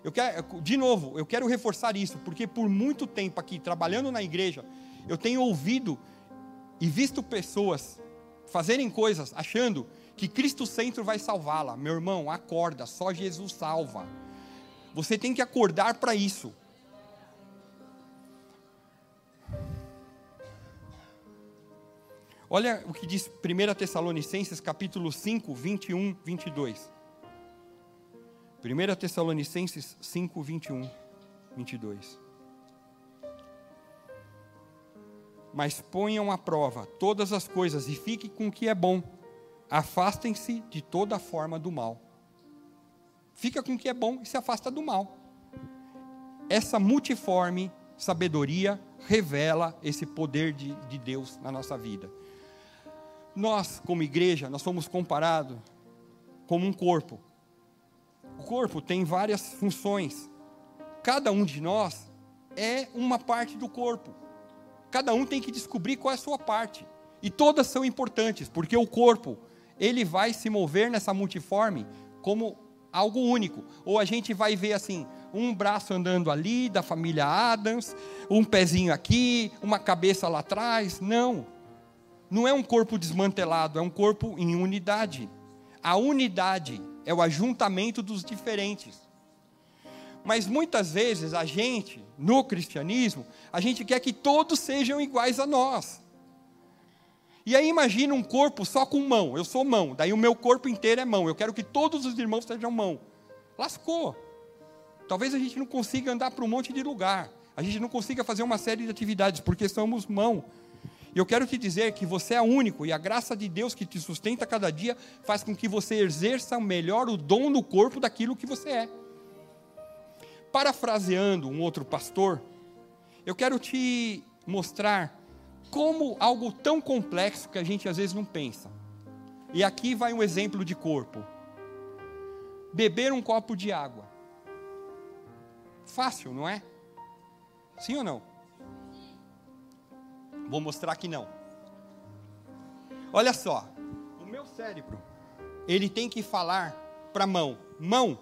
S1: Eu quero, de novo, eu quero reforçar isso, porque por muito tempo aqui, trabalhando na igreja, eu tenho ouvido e visto pessoas fazerem coisas achando que Cristo Centro vai salvá-la. Meu irmão, acorda, só Jesus salva. Você tem que acordar para isso. Olha o que diz 1 Tessalonicenses capítulo 5, 21, 22. 1 Tessalonicenses 5, 21, 22. Mas ponham à prova todas as coisas e fiquem com o que é bom Afastem-se de toda forma do mal. Fica com o que é bom e se afasta do mal. Essa multiforme sabedoria revela esse poder de, de Deus na nossa vida. Nós, como igreja, nós somos comparados como um corpo. O corpo tem várias funções. Cada um de nós é uma parte do corpo. Cada um tem que descobrir qual é a sua parte. E todas são importantes, porque o corpo ele vai se mover nessa multiforme como algo único. Ou a gente vai ver assim, um braço andando ali da família Adams, um pezinho aqui, uma cabeça lá atrás. Não. Não é um corpo desmantelado, é um corpo em unidade. A unidade é o ajuntamento dos diferentes. Mas muitas vezes a gente, no cristianismo, a gente quer que todos sejam iguais a nós. E aí imagina um corpo só com mão. Eu sou mão, daí o meu corpo inteiro é mão. Eu quero que todos os irmãos sejam mão. Lascou. Talvez a gente não consiga andar para um monte de lugar. A gente não consiga fazer uma série de atividades, porque somos mão. E eu quero te dizer que você é único e a graça de Deus que te sustenta cada dia faz com que você exerça melhor o dom no corpo daquilo que você é. Parafraseando um outro pastor, eu quero te mostrar como algo tão complexo que a gente às vezes não pensa. E aqui vai um exemplo de corpo. Beber um copo de água. Fácil, não é? Sim ou não? Vou mostrar que não. Olha só, o meu cérebro, ele tem que falar para a mão: mão,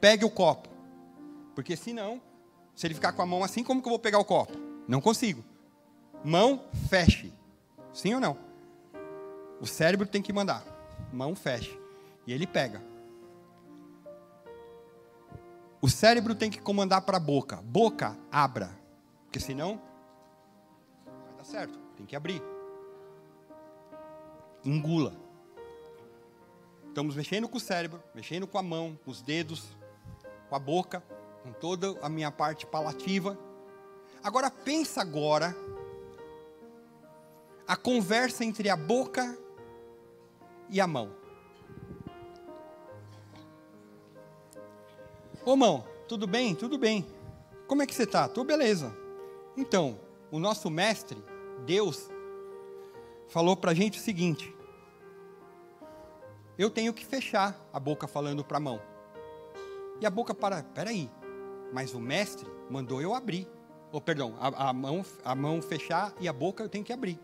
S1: pegue o copo. Porque senão, se ele ficar com a mão assim, como que eu vou pegar o copo? Não consigo mão feche. Sim ou não? O cérebro tem que mandar. Mão feche. E ele pega. O cérebro tem que comandar para a boca. Boca, abra. Porque senão, vai dar certo. Tem que abrir. Engula. Estamos mexendo com o cérebro, mexendo com a mão, com os dedos, com a boca, com toda a minha parte palativa. Agora pensa agora a conversa entre a boca e a mão. Ô mão, tudo bem? Tudo bem. Como é que você está? Tô beleza. Então, o nosso mestre, Deus, falou para a gente o seguinte: eu tenho que fechar a boca falando para a mão. E a boca para, peraí, mas o mestre mandou eu abrir. Ou perdão, a, a, mão, a mão fechar e a boca eu tenho que abrir.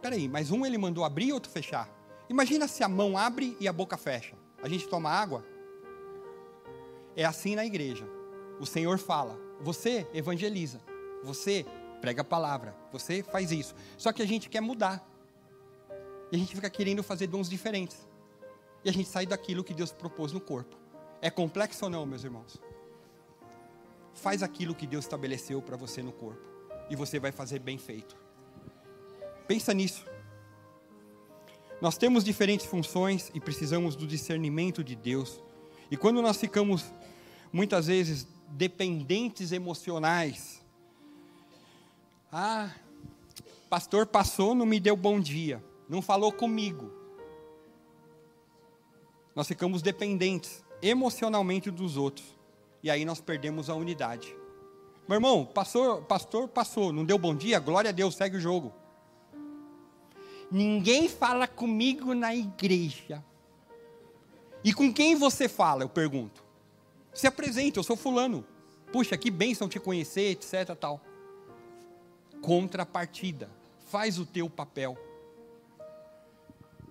S1: Peraí, mas um ele mandou abrir e outro fechar. Imagina se a mão abre e a boca fecha. A gente toma água? É assim na igreja. O Senhor fala, você evangeliza, você prega a palavra, você faz isso. Só que a gente quer mudar. E a gente fica querendo fazer dons diferentes. E a gente sai daquilo que Deus propôs no corpo. É complexo ou não, meus irmãos? Faz aquilo que Deus estabeleceu para você no corpo. E você vai fazer bem feito. Pensa nisso. Nós temos diferentes funções e precisamos do discernimento de Deus. E quando nós ficamos, muitas vezes, dependentes emocionais. Ah, pastor passou, não me deu bom dia, não falou comigo. Nós ficamos dependentes emocionalmente dos outros. E aí nós perdemos a unidade. Meu irmão, pastor, pastor passou, não deu bom dia, glória a Deus, segue o jogo. Ninguém fala comigo na igreja. E com quem você fala? Eu pergunto. Se apresente, eu sou fulano. Puxa, que bênção te conhecer, etc. tal. Contrapartida. Faz o teu papel.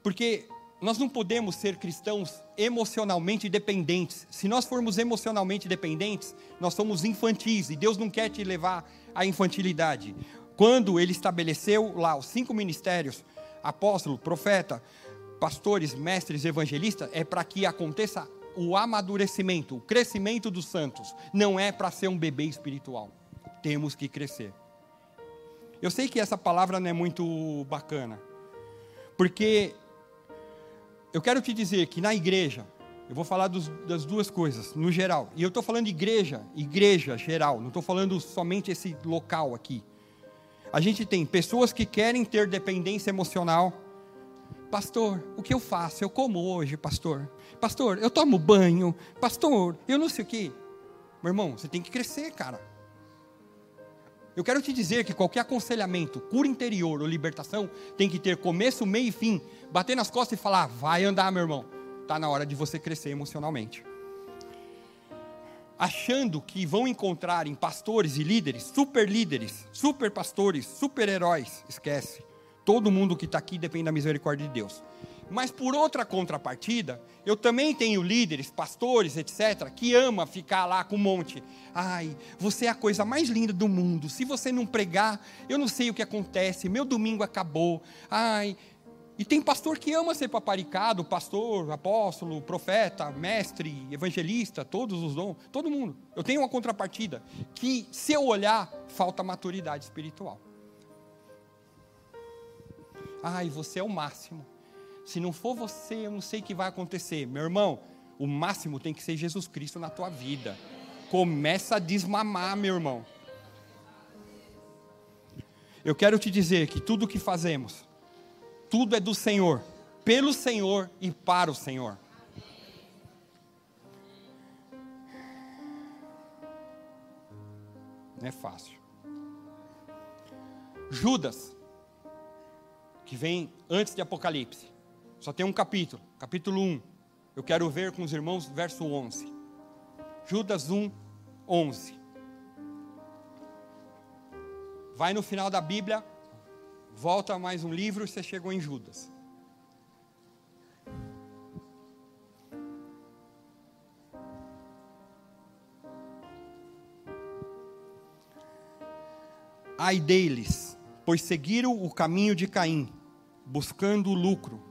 S1: Porque nós não podemos ser cristãos emocionalmente dependentes. Se nós formos emocionalmente dependentes, nós somos infantis e Deus não quer te levar à infantilidade. Quando ele estabeleceu lá os cinco ministérios, apóstolo, profeta, pastores, mestres, evangelistas, é para que aconteça o amadurecimento, o crescimento dos santos. Não é para ser um bebê espiritual. Temos que crescer. Eu sei que essa palavra não é muito bacana, porque eu quero te dizer que na igreja, eu vou falar dos, das duas coisas, no geral, e eu estou falando igreja, igreja geral, não estou falando somente esse local aqui. A gente tem pessoas que querem ter dependência emocional. Pastor, o que eu faço? Eu como hoje, pastor. Pastor, eu tomo banho. Pastor, eu não sei o quê. Meu irmão, você tem que crescer, cara. Eu quero te dizer que qualquer aconselhamento, cura interior ou libertação tem que ter começo, meio e fim. Bater nas costas e falar: vai andar, meu irmão. Está na hora de você crescer emocionalmente achando que vão encontrar em pastores e líderes, super líderes, super pastores, super heróis. Esquece. Todo mundo que está aqui depende da misericórdia de Deus. Mas por outra contrapartida, eu também tenho líderes, pastores, etc., que ama ficar lá com um monte. Ai, você é a coisa mais linda do mundo. Se você não pregar, eu não sei o que acontece. Meu domingo acabou. Ai, e tem pastor que ama ser paparicado, pastor, apóstolo, profeta, mestre, evangelista, todos os dons, todo mundo. Eu tenho uma contrapartida que, se eu olhar, falta maturidade espiritual. Ai, você é o máximo. Se não for você, eu não sei o que vai acontecer. Meu irmão, o máximo tem que ser Jesus Cristo na tua vida. Começa a desmamar, meu irmão. Eu quero te dizer que tudo o que fazemos, tudo é do Senhor, pelo Senhor e para o Senhor. Não é fácil. Judas, que vem antes de Apocalipse, só tem um capítulo, capítulo 1. Eu quero ver com os irmãos verso 11. Judas 1, 11. Vai no final da Bíblia, Volta mais um livro e você chegou em Judas. Ai deles, pois seguiram o caminho de Caim, buscando o lucro,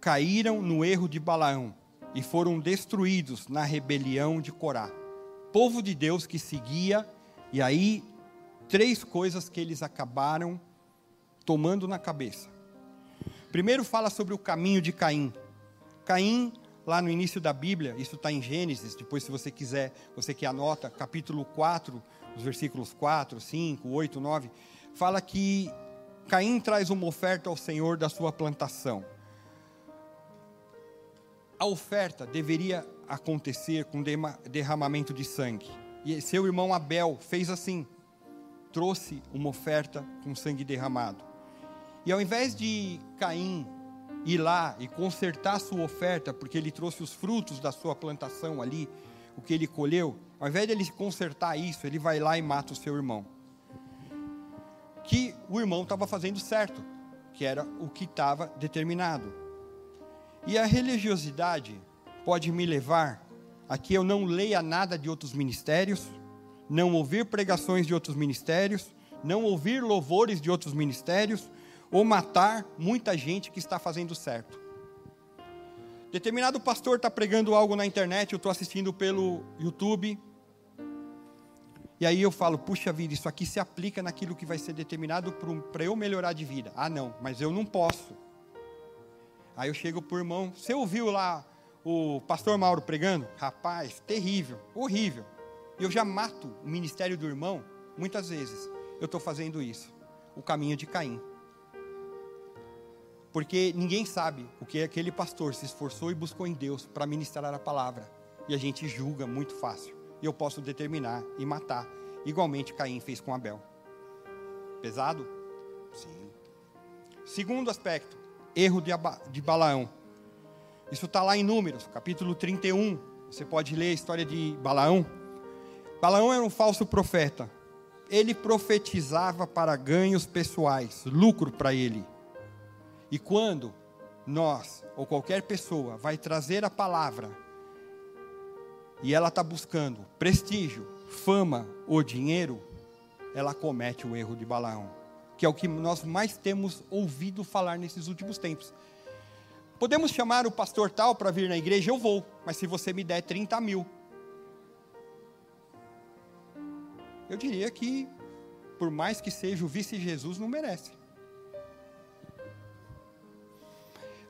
S1: caíram no erro de Balaão e foram destruídos na rebelião de Corá. Povo de Deus que seguia, e aí três coisas que eles acabaram tomando na cabeça. Primeiro fala sobre o caminho de Caim. Caim, lá no início da Bíblia, isso está em Gênesis, depois se você quiser, você que anota, capítulo 4, os versículos 4, 5, 8, 9, fala que Caim traz uma oferta ao Senhor da sua plantação. A oferta deveria acontecer com derramamento de sangue. E seu irmão Abel fez assim, trouxe uma oferta com sangue derramado. E ao invés de Caim ir lá e consertar sua oferta, porque ele trouxe os frutos da sua plantação ali, o que ele colheu, ao invés de ele consertar isso, ele vai lá e mata o seu irmão. Que o irmão estava fazendo certo, que era o que estava determinado. E a religiosidade pode me levar a que eu não leia nada de outros ministérios, não ouvir pregações de outros ministérios, não ouvir louvores de outros ministérios, ou matar muita gente que está fazendo certo. Determinado pastor está pregando algo na internet, eu estou assistindo pelo YouTube, e aí eu falo, puxa vida, isso aqui se aplica naquilo que vai ser determinado para eu melhorar de vida. Ah, não, mas eu não posso. Aí eu chego para o irmão, você ouviu lá o pastor Mauro pregando? Rapaz, terrível, horrível. Eu já mato o ministério do irmão, muitas vezes. Eu estou fazendo isso. O caminho de Caim. Porque ninguém sabe o que aquele pastor se esforçou e buscou em Deus para ministrar a palavra. E a gente julga muito fácil. E eu posso determinar e matar. Igualmente Caim fez com Abel. Pesado? Sim. Segundo aspecto, erro de, de Balaão. Isso está lá em Números, capítulo 31. Você pode ler a história de Balaão. Balaão era um falso profeta. Ele profetizava para ganhos pessoais, lucro para ele. E quando nós, ou qualquer pessoa, vai trazer a palavra, e ela está buscando prestígio, fama ou dinheiro, ela comete o erro de Balaão, que é o que nós mais temos ouvido falar nesses últimos tempos. Podemos chamar o pastor tal para vir na igreja? Eu vou, mas se você me der 30 mil. Eu diria que, por mais que seja o vice-Jesus, não merece.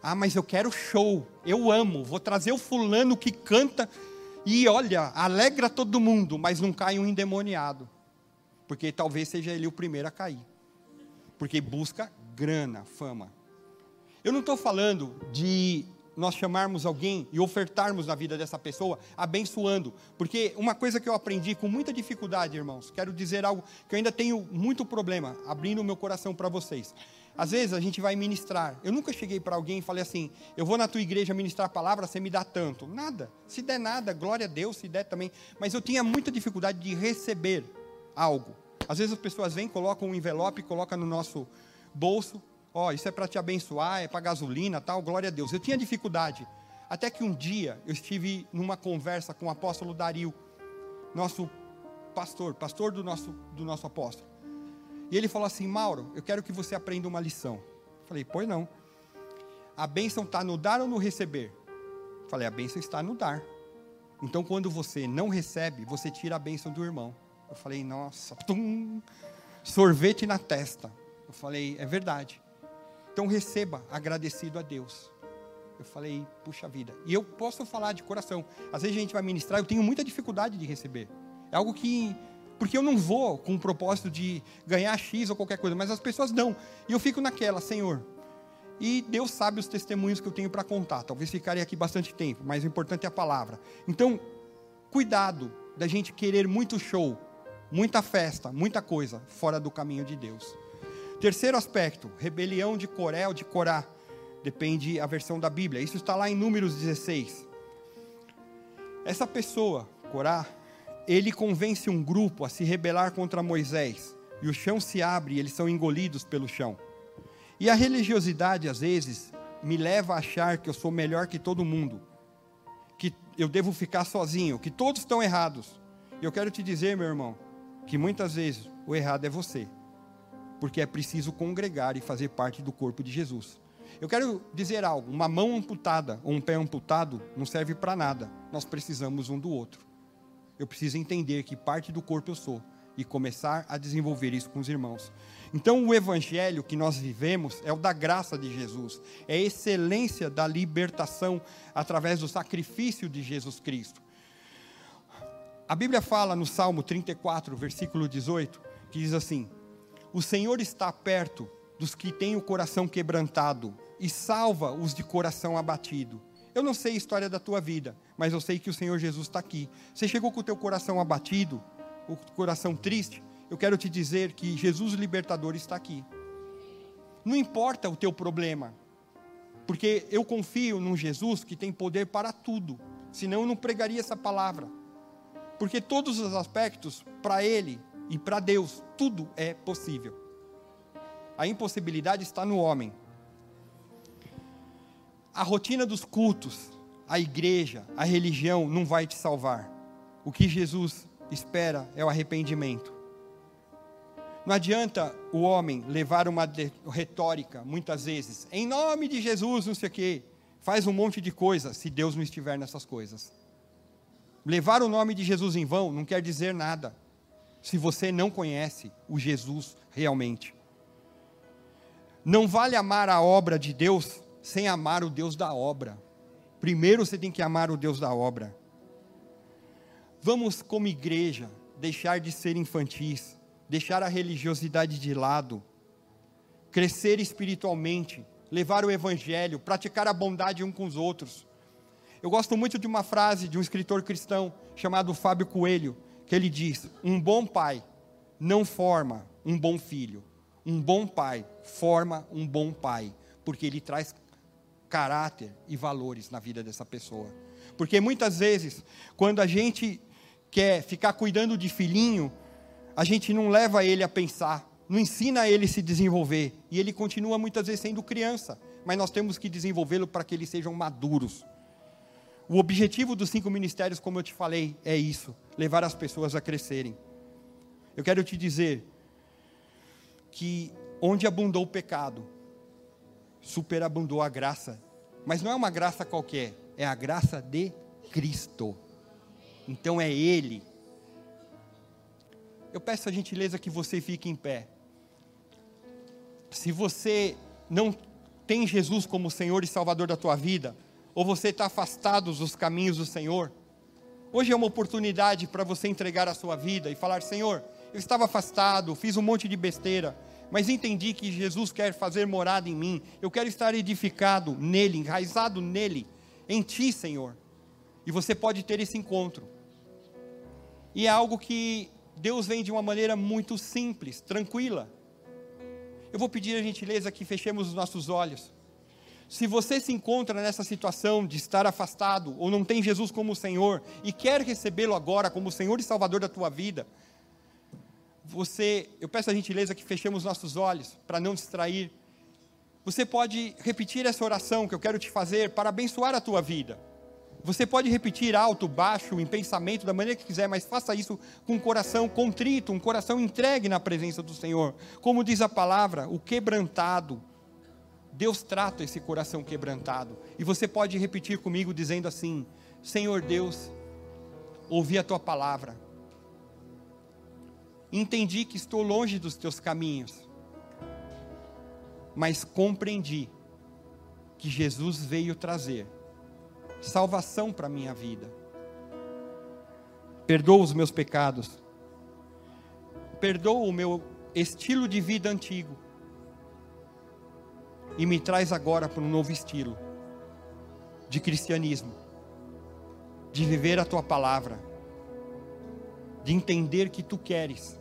S1: Ah, mas eu quero show, eu amo, vou trazer o fulano que canta e olha, alegra todo mundo, mas não cai um endemoniado, porque talvez seja ele o primeiro a cair, porque busca grana, fama. Eu não estou falando de nós chamarmos alguém e ofertarmos na vida dessa pessoa, abençoando. Porque uma coisa que eu aprendi com muita dificuldade, irmãos, quero dizer algo que eu ainda tenho muito problema, abrindo o meu coração para vocês. Às vezes a gente vai ministrar. Eu nunca cheguei para alguém e falei assim: eu vou na tua igreja ministrar a palavra, você me dá tanto. Nada. Se der nada, glória a Deus, se der também. Mas eu tinha muita dificuldade de receber algo. Às vezes as pessoas vêm, colocam um envelope, colocam no nosso bolso. Ó, oh, isso é para te abençoar, é para gasolina, tal, glória a Deus. Eu tinha dificuldade. Até que um dia eu estive numa conversa com o apóstolo Dario, nosso pastor, pastor do nosso, do nosso apóstolo. E ele falou assim: Mauro, eu quero que você aprenda uma lição. Falei, pois não. A bênção está no dar ou no receber? Falei, a bênção está no dar. Então, quando você não recebe, você tira a bênção do irmão. Eu falei, nossa, tum, sorvete na testa. Eu falei, é verdade. Então, receba agradecido a Deus. Eu falei, puxa vida. E eu posso falar de coração. Às vezes a gente vai ministrar, eu tenho muita dificuldade de receber. É algo que porque eu não vou com o propósito de ganhar X ou qualquer coisa, mas as pessoas dão. E eu fico naquela, Senhor. E Deus sabe os testemunhos que eu tenho para contar. Talvez ficarei aqui bastante tempo, mas o importante é a palavra. Então, cuidado da gente querer muito show, muita festa, muita coisa fora do caminho de Deus. Terceiro aspecto, rebelião de Coré ou de Corá. Depende a versão da Bíblia. Isso está lá em Números 16. Essa pessoa, Corá, ele convence um grupo a se rebelar contra Moisés, e o chão se abre e eles são engolidos pelo chão. E a religiosidade, às vezes, me leva a achar que eu sou melhor que todo mundo, que eu devo ficar sozinho, que todos estão errados. Eu quero te dizer, meu irmão, que muitas vezes o errado é você, porque é preciso congregar e fazer parte do corpo de Jesus. Eu quero dizer algo: uma mão amputada ou um pé amputado não serve para nada, nós precisamos um do outro eu preciso entender que parte do corpo eu sou e começar a desenvolver isso com os irmãos. Então, o evangelho que nós vivemos é o da graça de Jesus, é a excelência da libertação através do sacrifício de Jesus Cristo. A Bíblia fala no Salmo 34, versículo 18, que diz assim: O Senhor está perto dos que têm o coração quebrantado e salva os de coração abatido. Eu não sei a história da tua vida, mas eu sei que o Senhor Jesus está aqui. Você chegou com o teu coração abatido, o coração triste. Eu quero te dizer que Jesus libertador está aqui. Não importa o teu problema, porque eu confio num Jesus que tem poder para tudo, senão eu não pregaria essa palavra. Porque todos os aspectos, para Ele e para Deus, tudo é possível. A impossibilidade está no homem. A rotina dos cultos, a igreja, a religião não vai te salvar. O que Jesus espera é o arrependimento. Não adianta o homem levar uma retórica, muitas vezes, em nome de Jesus, não sei o quê, faz um monte de coisa, se Deus não estiver nessas coisas. Levar o nome de Jesus em vão não quer dizer nada, se você não conhece o Jesus realmente. Não vale amar a obra de Deus sem amar o Deus da obra. Primeiro você tem que amar o Deus da obra. Vamos, como igreja, deixar de ser infantis, deixar a religiosidade de lado, crescer espiritualmente, levar o evangelho, praticar a bondade um com os outros. Eu gosto muito de uma frase de um escritor cristão chamado Fábio Coelho, que ele diz: Um bom pai não forma um bom filho, um bom pai forma um bom pai, porque ele traz caráter e valores na vida dessa pessoa. Porque muitas vezes, quando a gente quer ficar cuidando de filhinho, a gente não leva ele a pensar, não ensina ele a se desenvolver, e ele continua muitas vezes sendo criança, mas nós temos que desenvolvê-lo para que eles sejam maduros. O objetivo dos cinco ministérios, como eu te falei, é isso: levar as pessoas a crescerem. Eu quero te dizer que onde abundou o pecado, superabundou a graça. Mas não é uma graça qualquer, é a graça de Cristo. Então é Ele. Eu peço a gentileza que você fique em pé. Se você não tem Jesus como Senhor e Salvador da tua vida, ou você está afastado dos caminhos do Senhor, hoje é uma oportunidade para você entregar a sua vida e falar: Senhor, eu estava afastado, fiz um monte de besteira, mas entendi que Jesus quer fazer morada em mim. Eu quero estar edificado nele, enraizado nele, em ti, Senhor. E você pode ter esse encontro. E é algo que Deus vem de uma maneira muito simples, tranquila. Eu vou pedir a gentileza que fechemos os nossos olhos. Se você se encontra nessa situação de estar afastado ou não tem Jesus como Senhor e quer recebê-lo agora como Senhor e Salvador da tua vida, você, eu peço a gentileza que fechemos nossos olhos para não distrair. Você pode repetir essa oração que eu quero te fazer para abençoar a tua vida. Você pode repetir alto, baixo, em pensamento, da maneira que quiser, mas faça isso com um coração contrito, um coração entregue na presença do Senhor. Como diz a palavra, o quebrantado. Deus trata esse coração quebrantado. E você pode repetir comigo dizendo assim: Senhor Deus, ouvi a tua palavra Entendi que estou longe dos teus caminhos, mas compreendi que Jesus veio trazer salvação para a minha vida. Perdoa os meus pecados, perdoa o meu estilo de vida antigo e me traz agora para um novo estilo de cristianismo, de viver a tua palavra, de entender que tu queres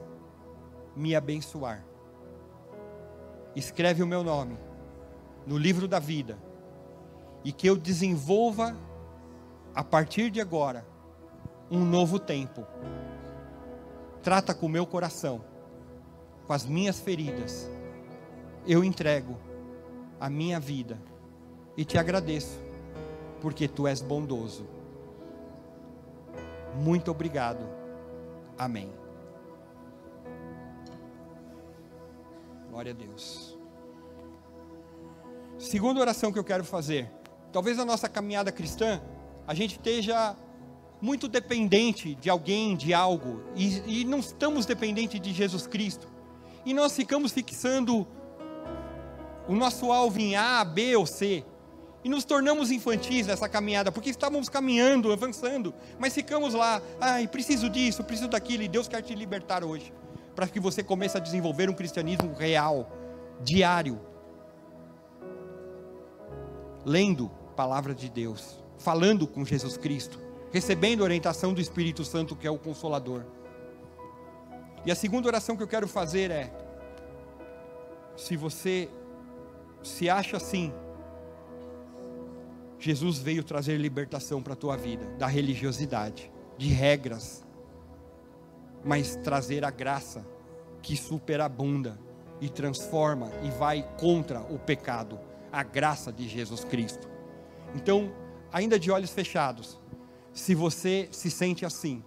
S1: me abençoar. Escreve o meu nome no livro da vida e que eu desenvolva a partir de agora um novo tempo. Trata com o meu coração, com as minhas feridas. Eu entrego a minha vida e te agradeço, porque tu és bondoso. Muito obrigado. Amém. Glória a Deus. Segunda oração que eu quero fazer. Talvez a nossa caminhada cristã, a gente esteja muito dependente de alguém, de algo, e, e não estamos dependentes de Jesus Cristo. E nós ficamos fixando o nosso alvo em A, B ou C. E nos tornamos infantis nessa caminhada, porque estávamos caminhando, avançando, mas ficamos lá, ai, preciso disso, preciso daquilo, e Deus quer te libertar hoje para que você comece a desenvolver um cristianismo real, diário. Lendo a palavra de Deus, falando com Jesus Cristo, recebendo a orientação do Espírito Santo, que é o consolador. E a segunda oração que eu quero fazer é: se você se acha assim, Jesus veio trazer libertação para a tua vida da religiosidade, de regras, mas trazer a graça que superabunda e transforma e vai contra o pecado, a graça de Jesus Cristo. Então, ainda de olhos fechados, se você se sente assim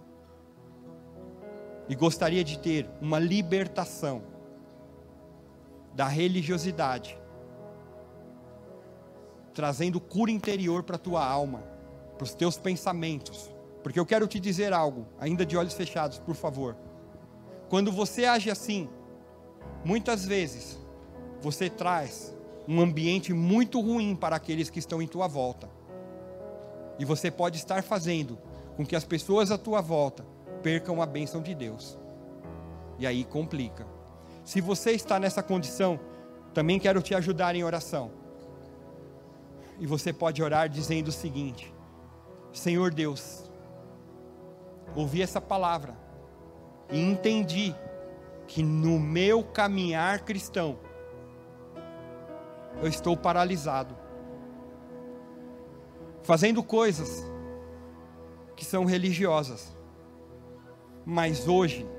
S1: e gostaria de ter uma libertação da religiosidade, trazendo cura interior para a tua alma, para os teus pensamentos, porque eu quero te dizer algo, ainda de olhos fechados, por favor. Quando você age assim, muitas vezes você traz um ambiente muito ruim para aqueles que estão em tua volta. E você pode estar fazendo com que as pessoas à tua volta percam a bênção de Deus. E aí complica. Se você está nessa condição, também quero te ajudar em oração. E você pode orar dizendo o seguinte: Senhor Deus, ouvi essa palavra e entendi que no meu caminhar cristão eu estou paralisado, fazendo coisas que são religiosas, mas hoje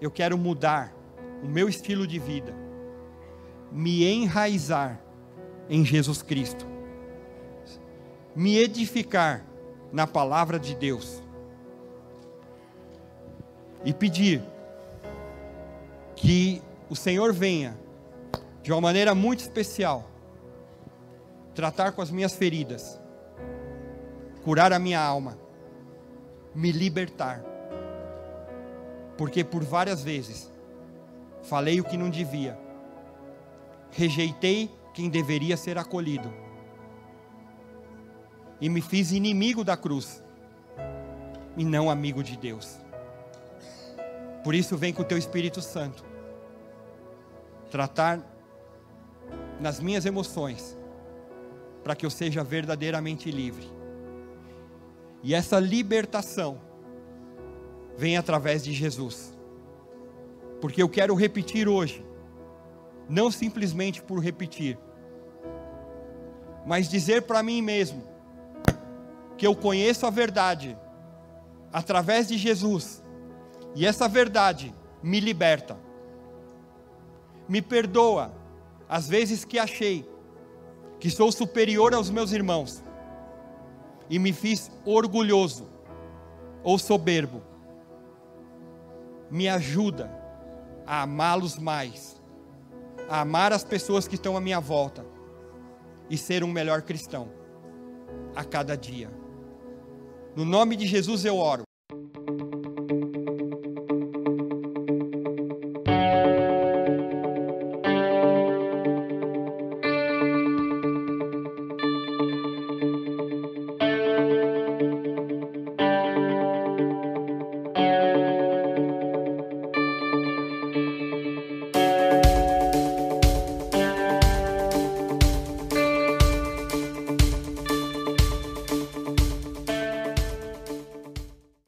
S1: eu quero mudar o meu estilo de vida, me enraizar em Jesus Cristo, me edificar na palavra de Deus e pedir que o Senhor venha de uma maneira muito especial tratar com as minhas feridas, curar a minha alma, me libertar. Porque por várias vezes falei o que não devia, rejeitei quem deveria ser acolhido, e me fiz inimigo da cruz, e não amigo de Deus. Por isso, vem com o teu Espírito Santo tratar nas minhas emoções, para que eu seja verdadeiramente livre. E essa libertação vem através de Jesus. Porque eu quero repetir hoje, não simplesmente por repetir, mas dizer para mim mesmo que eu conheço a verdade através de Jesus e essa verdade me liberta. Me perdoa as vezes que achei que sou superior aos meus irmãos e me fiz orgulhoso ou soberbo. Me ajuda a amá-los mais, a amar as pessoas que estão à minha volta e ser um melhor cristão a cada dia. No nome de Jesus eu oro.